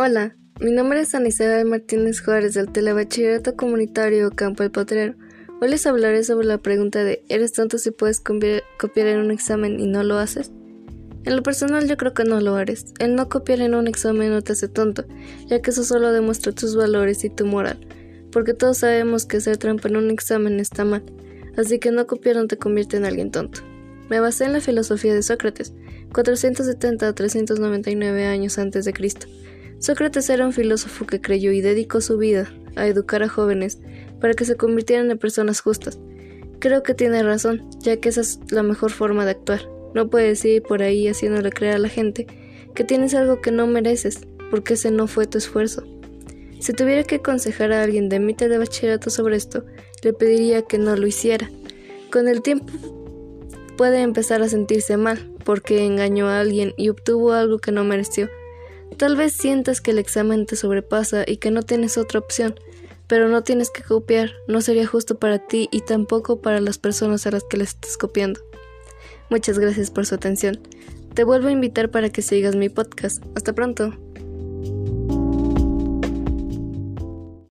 Hola, mi nombre es Ana Isabel Martínez Juárez del Telebachillerato Comunitario Campo El Potrero. Hoy les hablaré sobre la pregunta de ¿eres tonto si puedes copiar en un examen y no lo haces? En lo personal yo creo que no lo eres. El no copiar en un examen no te hace tonto, ya que eso solo demuestra tus valores y tu moral, porque todos sabemos que hacer trampa en un examen está mal, así que no copiar no te convierte en alguien tonto. Me basé en la filosofía de Sócrates, 470 a 399 años antes de Cristo. Sócrates era un filósofo que creyó y dedicó su vida a educar a jóvenes para que se convirtieran en personas justas. Creo que tiene razón, ya que esa es la mejor forma de actuar. No puedes ir por ahí haciéndole creer a la gente que tienes algo que no mereces, porque ese no fue tu esfuerzo. Si tuviera que aconsejar a alguien de mitad de bachillerato sobre esto, le pediría que no lo hiciera. Con el tiempo puede empezar a sentirse mal porque engañó a alguien y obtuvo algo que no mereció. Tal vez sientas que el examen te sobrepasa y que no tienes otra opción, pero no tienes que copiar, no sería justo para ti y tampoco para las personas a las que le estás copiando. Muchas gracias por su atención. Te vuelvo a invitar para que sigas mi podcast. Hasta pronto.